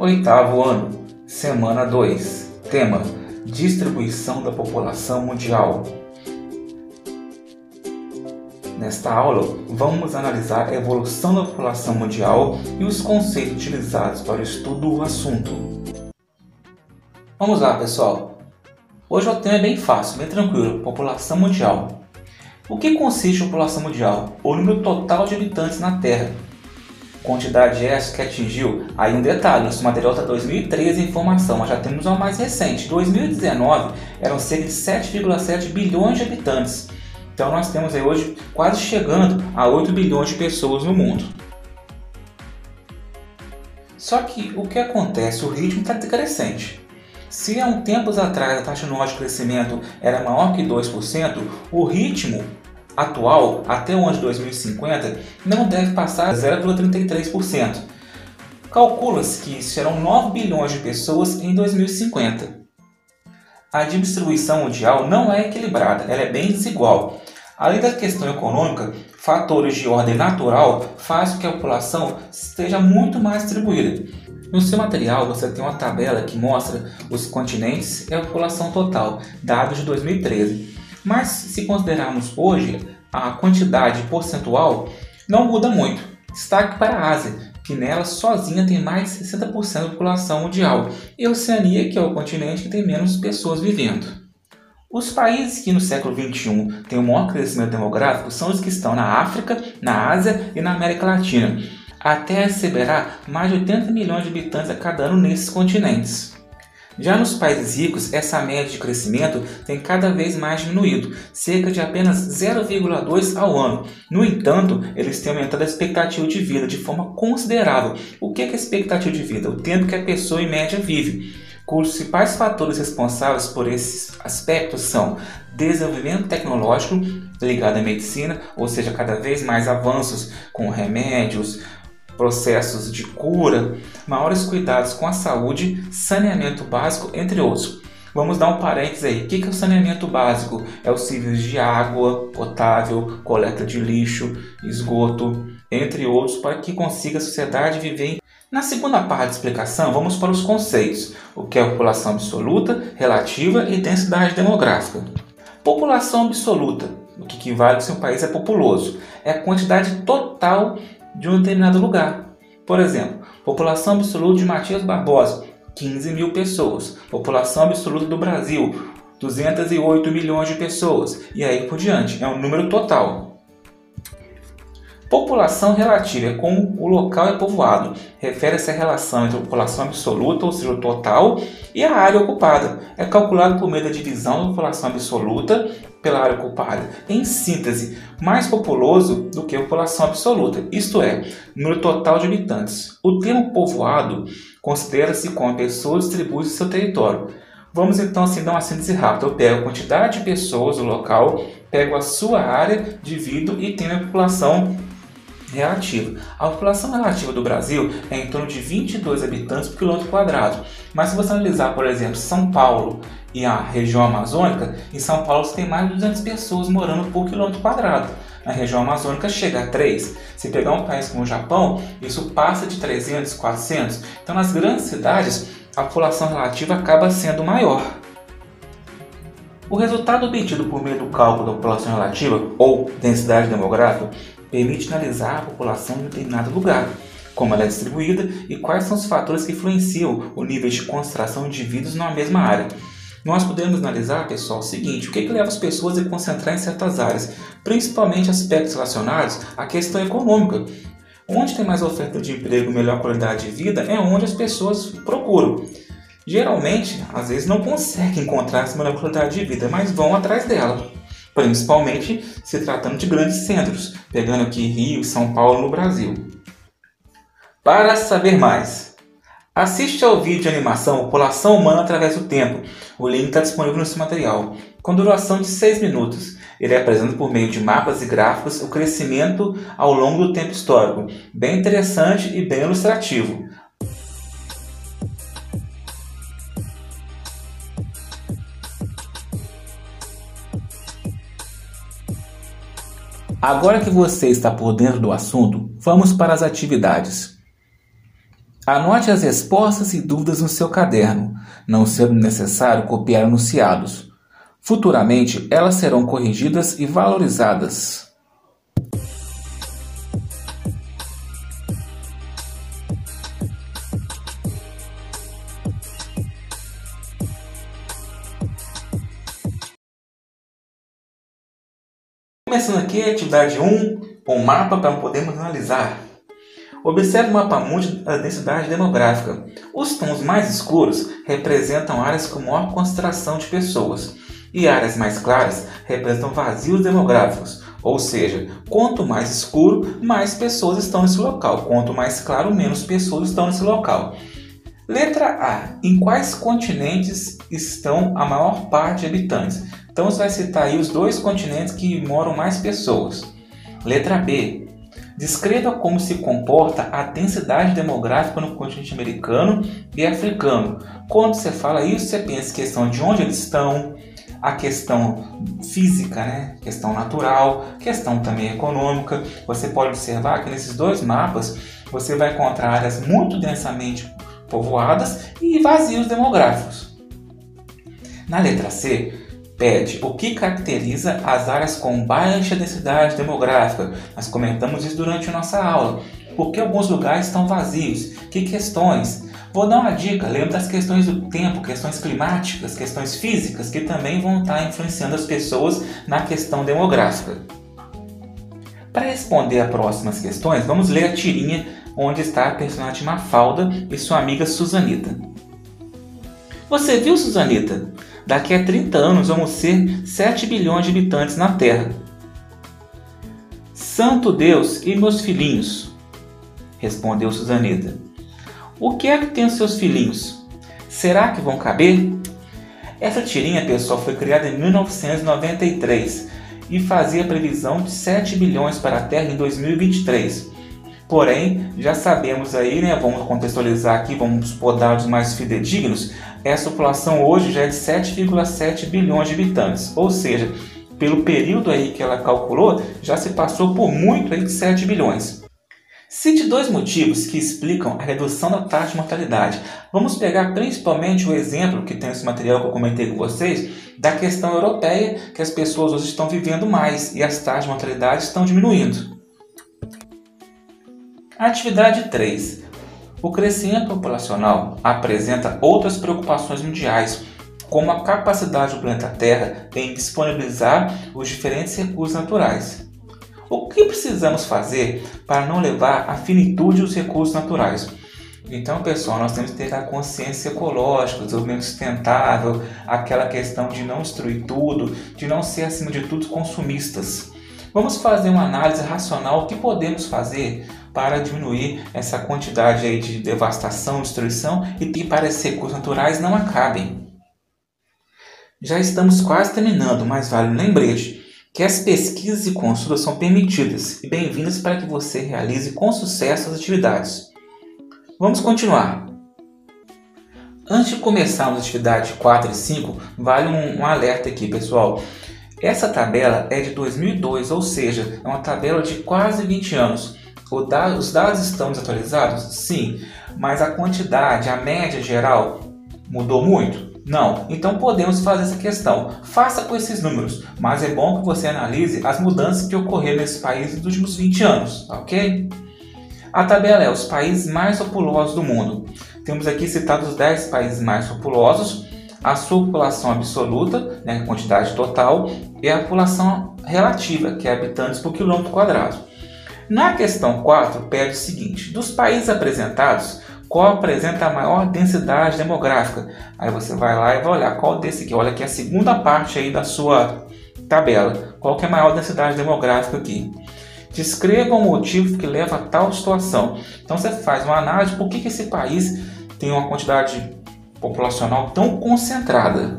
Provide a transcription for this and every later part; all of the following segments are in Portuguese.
Oitavo ano, semana 2. Tema: Distribuição da população mundial. Nesta aula, vamos analisar a evolução da população mundial e os conceitos utilizados para o estudo do assunto. Vamos lá, pessoal. Hoje o tema é bem fácil, bem tranquilo: população mundial. O que consiste a população mundial? O número total de habitantes na Terra Quantidade essa que atingiu, aí um detalhe, nosso material está 2013 em informação, mas já temos uma mais recente. 2019 eram cerca de 7,7 bilhões de habitantes. Então nós temos aí hoje quase chegando a 8 bilhões de pessoas no mundo. Só que o que acontece? O ritmo está decrescente. Se há um tempos atrás a taxa anual de crescimento era maior que 2%, o ritmo atual, até o ano de 2050, não deve passar 0,33%. Calcula-se que serão 9 bilhões de pessoas em 2050. A distribuição mundial não é equilibrada, ela é bem desigual. Além da questão econômica, fatores de ordem natural fazem com que a população esteja muito mais distribuída. No seu material você tem uma tabela que mostra os continentes e a população total, dados de 2013. Mas se considerarmos hoje a quantidade percentual, não muda muito. Destaque para a Ásia, que nela sozinha tem mais de 60% da população mundial, e a Oceania, que é o continente que tem menos pessoas vivendo. Os países que no século XXI têm o maior crescimento demográfico são os que estão na África, na Ásia e na América Latina. Até receberá mais de 80 milhões de habitantes a cada ano nesses continentes. Já nos países ricos, essa média de crescimento tem cada vez mais diminuído, cerca de apenas 0,2 ao ano. No entanto, eles têm aumentado a expectativa de vida de forma considerável. O que é, é expectativa de vida? O tempo que a pessoa em média vive. Os principais fatores responsáveis por esses aspectos são desenvolvimento tecnológico ligado à medicina, ou seja, cada vez mais avanços com remédios, processos de cura, maiores cuidados com a saúde, saneamento básico, entre outros. Vamos dar um parênteses aí. O que é o saneamento básico? É o serviço de água potável, coleta de lixo, esgoto, entre outros, para que consiga a sociedade viver. Na segunda parte da explicação, vamos para os conceitos: o que é população absoluta, relativa e densidade demográfica. População absoluta, o que equivale se um país é populoso, é a quantidade total de um determinado lugar. Por exemplo, população absoluta de Matias Barbosa, 15 mil pessoas. População absoluta do Brasil, 208 milhões de pessoas. E aí por diante, é um número total. População relativa é como o local é povoado. Refere-se à relação entre a população absoluta, ou seja, o total, e a área ocupada. É calculado por meio da divisão da população absoluta pela área ocupada. Em síntese, mais populoso do que a população absoluta, isto é, número total de habitantes. O termo povoado considera-se como a pessoa distribui seu território. Vamos então assim dar uma síntese rápida. Eu pego a quantidade de pessoas do local, pego a sua área, divido e tenho a população relativa. A população relativa do Brasil é em torno de 22 habitantes por quilômetro quadrado. Mas se você analisar, por exemplo, São Paulo e a região amazônica, em São Paulo você tem mais de 200 pessoas morando por quilômetro quadrado. Na região amazônica chega a 3. Se pegar um país como o Japão, isso passa de 300, 400. Então, nas grandes cidades, a população relativa acaba sendo maior. O resultado obtido por meio do cálculo da população relativa, ou densidade demográfica, permite analisar a população em determinado lugar, como ela é distribuída e quais são os fatores que influenciam o nível de concentração de indivíduos numa mesma área. Nós podemos analisar, pessoal, o seguinte: o que, é que leva as pessoas a concentrar em certas áreas, principalmente aspectos relacionados à questão econômica. Onde tem mais oferta de emprego, melhor qualidade de vida, é onde as pessoas procuram. Geralmente, às vezes não conseguem encontrar essa melhor qualidade de vida, mas vão atrás dela principalmente se tratando de grandes centros, pegando aqui Rio São Paulo no Brasil. Para saber mais, Assiste ao vídeo de animação População Humana através do Tempo. O link está disponível seu material, com duração de 6 minutos. Ele apresenta por meio de mapas e gráficos o crescimento ao longo do tempo histórico, bem interessante e bem ilustrativo. Agora que você está por dentro do assunto, vamos para as atividades. Anote as respostas e dúvidas no seu caderno, não sendo necessário copiar anunciados. Futuramente, elas serão corrigidas e valorizadas. Começando aqui a atividade 1, um mapa para podermos analisar. Observe o mapa mundi da densidade demográfica. Os tons mais escuros representam áreas com maior concentração de pessoas e áreas mais claras representam vazios demográficos, ou seja, quanto mais escuro, mais pessoas estão nesse local, quanto mais claro, menos pessoas estão nesse local. Letra A. Em quais continentes estão a maior parte de habitantes? Então você vai citar aí os dois continentes que moram mais pessoas. Letra B. Descreva como se comporta a densidade demográfica no continente americano e africano. Quando você fala isso, você pensa em questão de onde eles estão, a questão física, né? questão natural, questão também econômica. Você pode observar que nesses dois mapas você vai encontrar áreas muito densamente povoadas e vazios demográficos. Na letra C, pede o que caracteriza as áreas com baixa densidade demográfica. Nós comentamos isso durante a nossa aula. Por que alguns lugares estão vazios? Que questões? Vou dar uma dica, lembra das questões do tempo, questões climáticas, questões físicas, que também vão estar influenciando as pessoas na questão demográfica. Para responder as próximas questões, vamos ler a tirinha onde está a personagem Mafalda e sua amiga Susanita. Você viu, Susanita? Daqui a 30 anos vamos ser 7 bilhões de habitantes na Terra. Santo Deus e meus filhinhos, respondeu Susanita. O que é que tem os seus filhinhos? Será que vão caber? Essa tirinha, pessoal, foi criada em 1993 e fazia previsão de 7 bilhões para a Terra em 2023. Porém, já sabemos aí, né, vamos contextualizar aqui, vamos supor dados mais fidedignos, essa população hoje já é de 7,7 bilhões de habitantes, ou seja, pelo período aí que ela calculou, já se passou por muito aí de 7 bilhões. Cite dois motivos que explicam a redução da taxa de mortalidade. Vamos pegar principalmente o exemplo que tem esse material que eu comentei com vocês, da questão europeia, que as pessoas hoje estão vivendo mais e as taxas de mortalidade estão diminuindo. Atividade 3. O crescimento populacional apresenta outras preocupações mundiais, como a capacidade do planeta Terra em disponibilizar os diferentes recursos naturais. O que precisamos fazer para não levar à finitude os recursos naturais? Então, pessoal, nós temos que ter a consciência ecológica, desenvolvimento sustentável, aquela questão de não destruir tudo, de não ser, acima de tudo, consumistas. Vamos fazer uma análise racional, o que podemos fazer para diminuir essa quantidade aí de devastação, destruição e que para esses recursos naturais não acabem. Já estamos quase terminando, mas vale um lembrete que as pesquisas e consultas são permitidas e bem-vindas para que você realize com sucesso as atividades. Vamos continuar. Antes de começarmos a atividade 4 e 5, vale um, um alerta aqui, pessoal. Essa tabela é de 2002, ou seja, é uma tabela de quase 20 anos. Os dados estão desatualizados? Sim, mas a quantidade, a média geral, mudou muito? Não. Então podemos fazer essa questão. Faça com esses números, mas é bom que você analise as mudanças que ocorreram nesse país nos últimos 20 anos, ok? A tabela é os países mais populosos do mundo. Temos aqui citados os 10 países mais populosos a sua população absoluta, né, quantidade total, e a população relativa, que é habitantes por quilômetro quadrado. Na questão 4, pede o seguinte: dos países apresentados, qual apresenta a maior densidade demográfica? Aí você vai lá e vai olhar qual desse aqui. Olha aqui a segunda parte aí da sua tabela. Qual que é a maior densidade demográfica aqui? Descreva o motivo que leva a tal situação. Então você faz uma análise por que, que esse país tem uma quantidade populacional tão concentrada.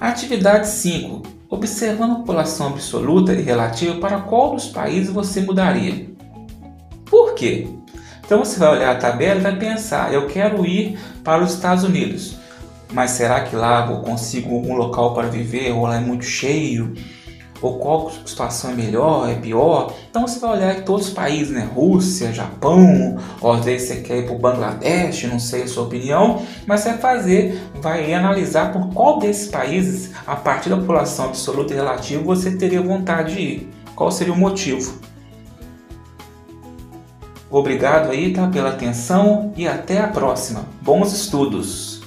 Atividade 5. Observando a população absoluta e relativa, para qual dos países você mudaria? Por quê? Então você vai olhar a tabela e vai pensar: eu quero ir para os Estados Unidos, mas será que lá eu consigo um local para viver ou lá é muito cheio? Ou qual situação é melhor, é pior. Então você vai olhar em todos os países, né? Rússia, Japão, ou às vezes você quer ir para o Bangladesh, não sei a sua opinião, mas você vai fazer, vai analisar por qual desses países, a partir da população absoluta e relativa, você teria vontade de ir. Qual seria o motivo? Obrigado aí tá, pela atenção e até a próxima. Bons estudos!